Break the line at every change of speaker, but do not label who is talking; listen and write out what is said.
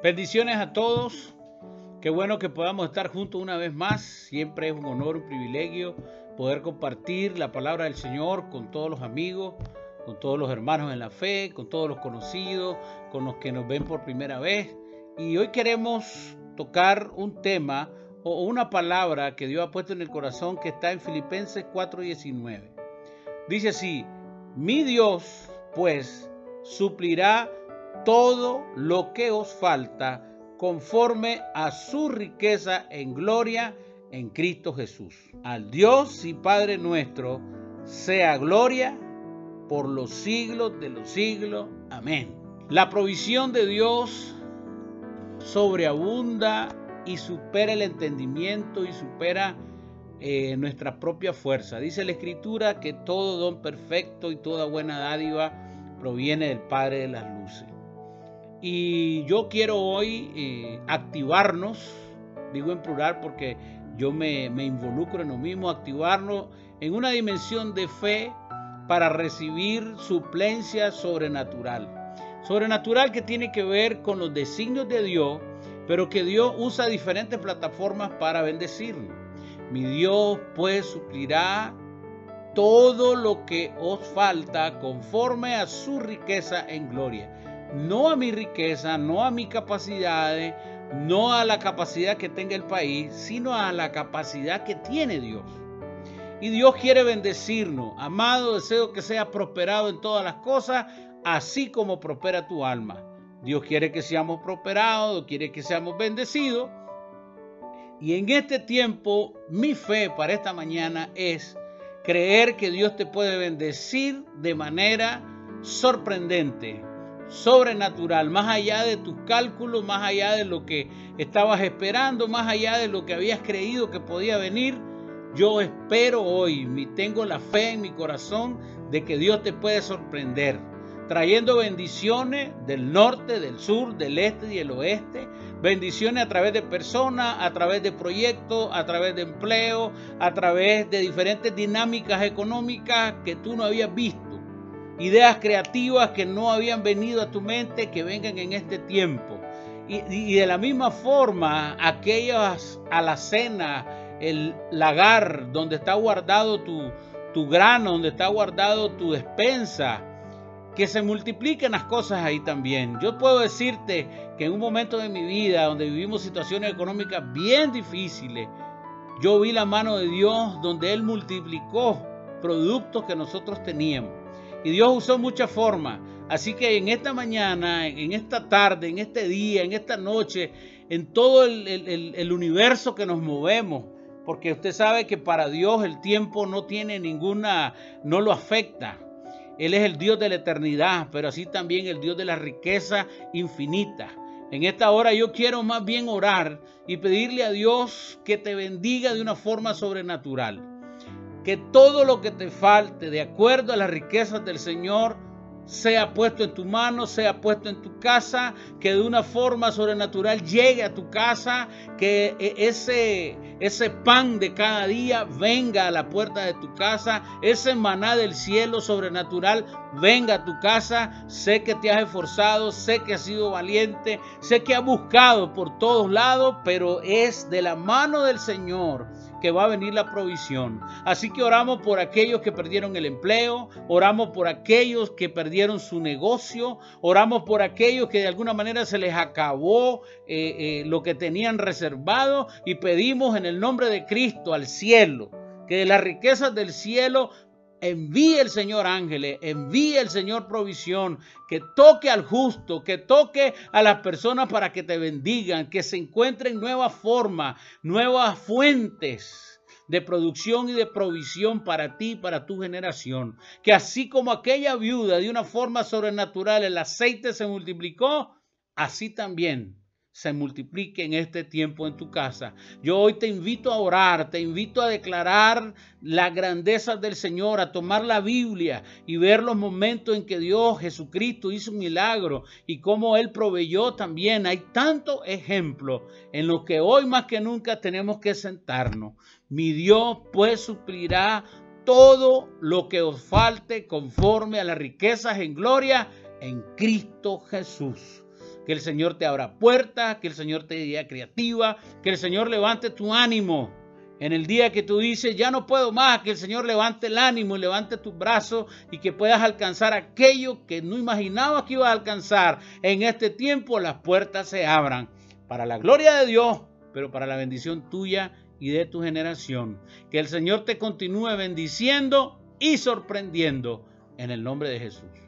Bendiciones a todos. Qué bueno que podamos estar juntos una vez más. Siempre es un honor, un privilegio poder compartir la palabra del Señor con todos los amigos, con todos los hermanos en la fe, con todos los conocidos, con los que nos ven por primera vez. Y hoy queremos tocar un tema o una palabra que Dios ha puesto en el corazón que está en Filipenses 4:19. Dice así, mi Dios pues suplirá todo lo que os falta conforme a su riqueza en gloria en Cristo Jesús. Al Dios y Padre nuestro sea gloria por los siglos de los siglos. Amén. La provisión de Dios sobreabunda y supera el entendimiento y supera eh, nuestra propia fuerza. Dice la Escritura que todo don perfecto y toda buena dádiva proviene del Padre de las Luces. Y yo quiero hoy eh, activarnos, digo en plural porque yo me, me involucro en lo mismo, activarnos en una dimensión de fe para recibir suplencia sobrenatural. Sobrenatural que tiene que ver con los designios de Dios, pero que Dios usa diferentes plataformas para bendecirnos. Mi Dios pues suplirá todo lo que os falta conforme a su riqueza en gloria no a mi riqueza, no a mis capacidades, no a la capacidad que tenga el país, sino a la capacidad que tiene Dios. Y Dios quiere bendecirnos. Amado, deseo que sea prosperado en todas las cosas, así como prospera tu alma. Dios quiere que seamos prosperados, quiere que seamos bendecidos. Y en este tiempo, mi fe para esta mañana es creer que Dios te puede bendecir de manera sorprendente, sobrenatural, más allá de tus cálculos, más allá de lo que estabas esperando, más allá de lo que habías creído que podía venir. Yo espero hoy, tengo la fe en mi corazón de que Dios te puede sorprender, trayendo bendiciones del norte, del sur, del este y del oeste, bendiciones a través de personas, a través de proyectos, a través de empleo, a través de diferentes dinámicas económicas que tú no habías visto ideas creativas que no habían venido a tu mente, que vengan en este tiempo. Y, de la misma forma, aquellas alacenas, el lagar donde está guardado tu, tu grano, donde está guardado tu despensa, que se multipliquen las cosas ahí también. Yo puedo decirte que en un momento de mi vida donde vivimos situaciones económicas bien difíciles, yo vi la mano de Dios donde Él multiplicó productos que nosotros teníamos. Y Dios usó muchas formas. Así que en esta mañana, en esta tarde, en este día, en esta noche, en todo el, universo que nos movemos, porque usted sabe que para Dios el tiempo no tiene ninguna, no lo afecta. Él es el Dios de la eternidad, pero así también el Dios de la riqueza infinita. En esta hora yo quiero más bien orar y pedirle a Dios que te bendiga de una forma sobrenatural que todo lo que te falte de acuerdo a las riquezas del Señor sea puesto en tu mano, sea puesto en tu casa, que de una forma sobrenatural llegue a tu casa, que e, ese, ese pan de cada día venga a la puerta de tu casa, ese maná del cielo sobrenatural venga a tu casa. Sé que te has esforzado, sé que has sido valiente, sé que has buscado por todos lados, pero es de la mano del Señor que va a venir la provisión. Así que oramos por aquellos que perdieron el empleo, oramos por aquellos que su negocio, oramos por aquellos que de alguna manera se les acabó eh, eh, lo que tenían reservado y pedimos en el nombre de Cristo al cielo que de las riquezas del cielo Envíe el Señor ángeles, envíe el Señor provisión, que toque al justo, que toque a las personas para que te bendigan, que se encuentren nuevas formas, nuevas fuentes de producción y de provisión para ti y para tu generación. Que así como aquella viuda de una forma sobrenatural el aceite se multiplicó, así también se multiplique en este tiempo en tu casa. Yo hoy te invito a orar, te invito a declarar la grandeza del Señor, a tomar la Biblia y ver los momentos en que Dios Jesucristo hizo un milagro y cómo Él proveyó también. Hay tantos ejemplos en los que hoy más que nunca tenemos que sentarnos. Mi Dios pues suplirá todo lo que os falte conforme a las riquezas en gloria en Cristo Jesús. Que el Señor te abra puertas, que el Señor te dé creativa, que el Señor levante tu ánimo. En el día que tú dices, ya no puedo más, que el Señor levante el ánimo y levante tus brazos y que puedas alcanzar aquello que no imaginabas que ibas a alcanzar. En este tiempo las puertas se abran para la gloria de Dios, pero para la bendición tuya y de tu generación. Que el Señor te continúe bendiciendo y sorprendiendo en el nombre de Jesús.